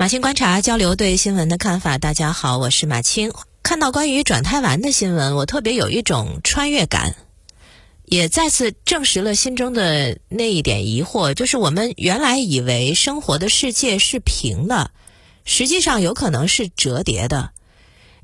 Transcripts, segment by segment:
马青观察交流对新闻的看法。大家好，我是马青。看到关于转胎丸的新闻，我特别有一种穿越感，也再次证实了心中的那一点疑惑，就是我们原来以为生活的世界是平的，实际上有可能是折叠的。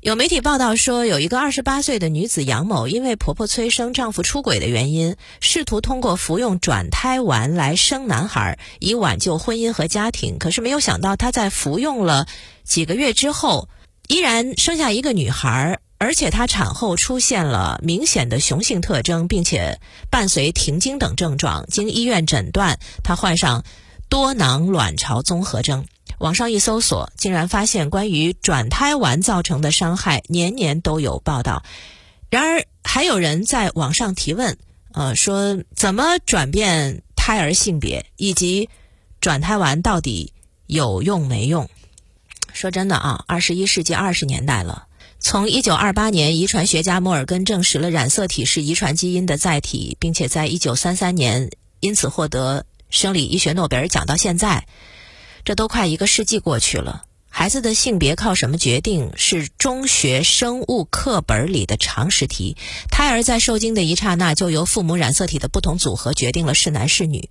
有媒体报道说，有一个二十八岁的女子杨某，因为婆婆催生、丈夫出轨的原因，试图通过服用转胎丸来生男孩，以挽救婚姻和家庭。可是没有想到，她在服用了几个月之后，依然生下一个女孩，而且她产后出现了明显的雄性特征，并且伴随停经等症状。经医院诊断，她患上多囊卵巢综合征。网上一搜索，竟然发现关于转胎丸造成的伤害年年都有报道。然而，还有人在网上提问，呃，说怎么转变胎儿性别，以及转胎丸到底有用没用？说真的啊，二十一世纪二十年代了，从一九二八年，遗传学家摩尔根证实了染色体是遗传基因的载体，并且在一九三三年因此获得生理医学诺贝尔奖，到现在。这都快一个世纪过去了，孩子的性别靠什么决定？是中学生物课本里的常识题。胎儿在受精的一刹那，就由父母染色体的不同组合决定了是男是女。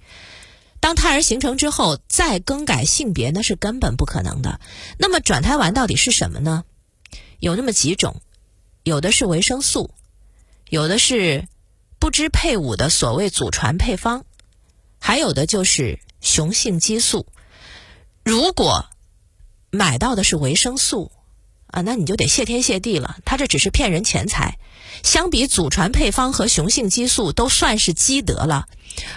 当胎儿形成之后，再更改性别，那是根本不可能的。那么，转胎丸到底是什么呢？有那么几种，有的是维生素，有的是不知配伍的所谓祖传配方，还有的就是雄性激素。如果买到的是维生素啊，那你就得谢天谢地了。他这只是骗人钱财，相比祖传配方和雄性激素，都算是积德了。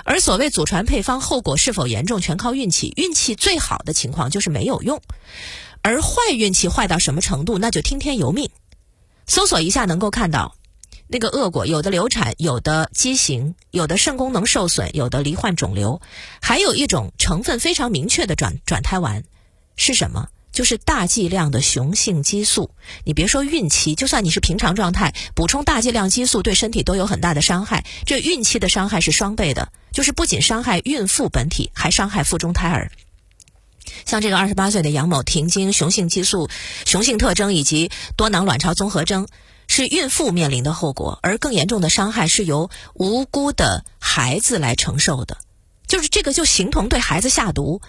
而所谓祖传配方，后果是否严重，全靠运气。运气最好的情况就是没有用，而坏运气坏到什么程度，那就听天由命。搜索一下能够看到那个恶果：有的流产，有的畸形，有的肾功能受损，有的罹患肿瘤，还有一种成分非常明确的转转胎丸。是什么？就是大剂量的雄性激素。你别说孕期，就算你是平常状态，补充大剂量激素对身体都有很大的伤害。这孕期的伤害是双倍的，就是不仅伤害孕妇本体，还伤害腹中胎儿。像这个二十八岁的杨某，停经、雄性激素、雄性特征以及多囊卵巢综合征，是孕妇面临的后果，而更严重的伤害是由无辜的孩子来承受的。就是这个，就形同对孩子下毒。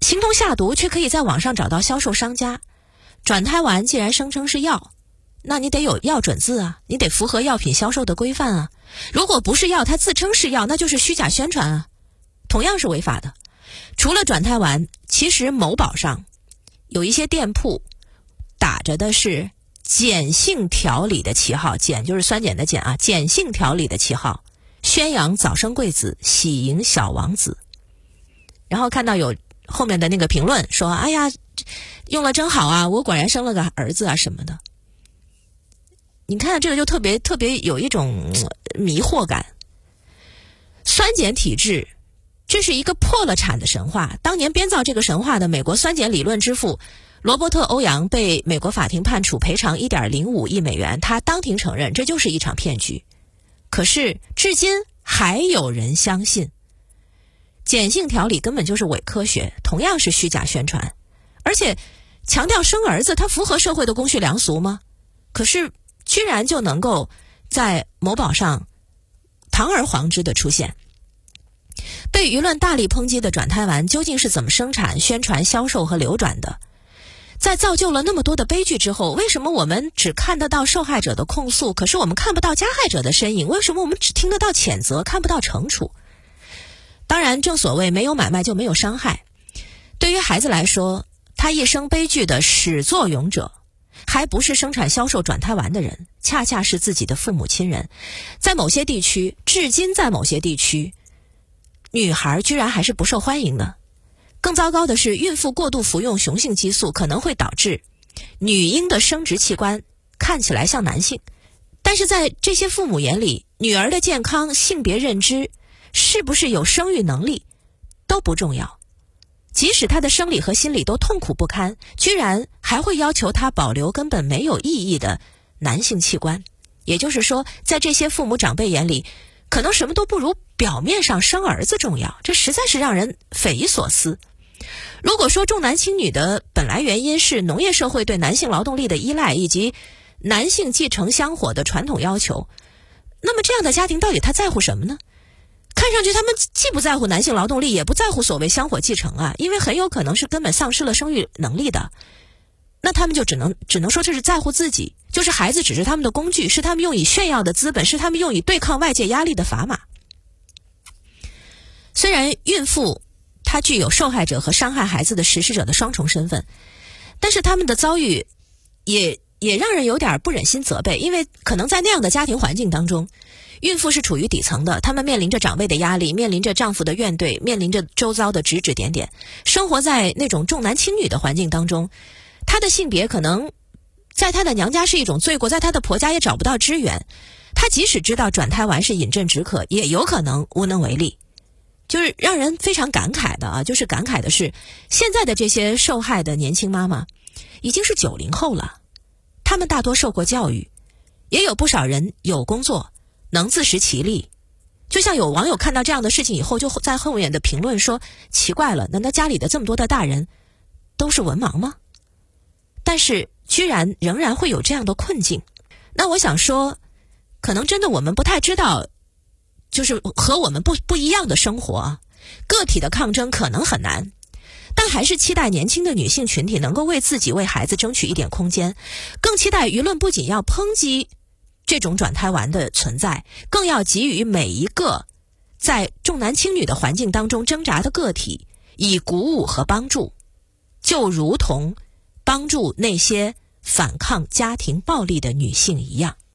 形同下毒，却可以在网上找到销售商家。转胎丸既然声称是药，那你得有药准字啊，你得符合药品销售的规范啊。如果不是药，它自称是药，那就是虚假宣传啊，同样是违法的。除了转胎丸，其实某宝上有一些店铺打着的是碱性调理的旗号，碱就是酸碱的碱啊，碱性调理的旗号，宣扬早生贵子，喜迎小王子。然后看到有。后面的那个评论说：“哎呀，用了真好啊！我果然生了个儿子啊什么的。”你看这个就特别特别有一种迷惑感。酸碱体质，这是一个破了产的神话。当年编造这个神话的美国酸碱理论之父罗伯特·欧阳被美国法庭判处赔偿一点零五亿美元，他当庭承认这就是一场骗局。可是至今还有人相信。碱性调理根本就是伪科学，同样是虚假宣传，而且强调生儿子，它符合社会的公序良俗吗？可是居然就能够在某宝上堂而皇之的出现，被舆论大力抨击的转胎丸究竟是怎么生产、宣传、销售和流转的？在造就了那么多的悲剧之后，为什么我们只看得到受害者的控诉，可是我们看不到加害者的身影？为什么我们只听得到谴责，看不到惩处？当然，正所谓没有买卖就没有伤害。对于孩子来说，他一生悲剧的始作俑者，还不是生产销售转胎丸的人，恰恰是自己的父母亲人。在某些地区，至今在某些地区，女孩居然还是不受欢迎的。更糟糕的是，孕妇过度服用雄性激素，可能会导致女婴的生殖器官看起来像男性。但是在这些父母眼里，女儿的健康、性别认知。是不是有生育能力都不重要，即使她的生理和心理都痛苦不堪，居然还会要求她保留根本没有意义的男性器官。也就是说，在这些父母长辈眼里，可能什么都不如表面上生儿子重要。这实在是让人匪夷所思。如果说重男轻女的本来原因是农业社会对男性劳动力的依赖以及男性继承香火的传统要求，那么这样的家庭到底他在乎什么呢？看上去他们既不在乎男性劳动力，也不在乎所谓香火继承啊，因为很有可能是根本丧失了生育能力的。那他们就只能只能说这是在乎自己，就是孩子只是他们的工具，是他们用以炫耀的资本，是他们用以对抗外界压力的砝码。虽然孕妇她具有受害者和伤害孩子的实施者的双重身份，但是他们的遭遇也也让人有点不忍心责备，因为可能在那样的家庭环境当中，孕妇是处于底层的，她们面临着长辈的压力，面临着丈夫的怨怼，面临着周遭的指指点点，生活在那种重男轻女的环境当中。她的性别可能在她的娘家是一种罪过，在她的婆家也找不到支援。她即使知道转胎丸是饮鸩止渴，也有可能无能为力。就是让人非常感慨的啊，就是感慨的是，现在的这些受害的年轻妈妈已经是九零后了，她们大多受过教育，也有不少人有工作，能自食其力。就像有网友看到这样的事情以后，就在后面的评论说：“奇怪了，难道家里的这么多的大人都是文盲吗？”但是，居然仍然会有这样的困境。那我想说，可能真的我们不太知道，就是和我们不不一样的生活，个体的抗争可能很难，但还是期待年轻的女性群体能够为自己、为孩子争取一点空间，更期待舆论不仅要抨击这种转胎丸的存在，更要给予每一个在重男轻女的环境当中挣扎的个体以鼓舞和帮助，就如同。帮助那些反抗家庭暴力的女性一样。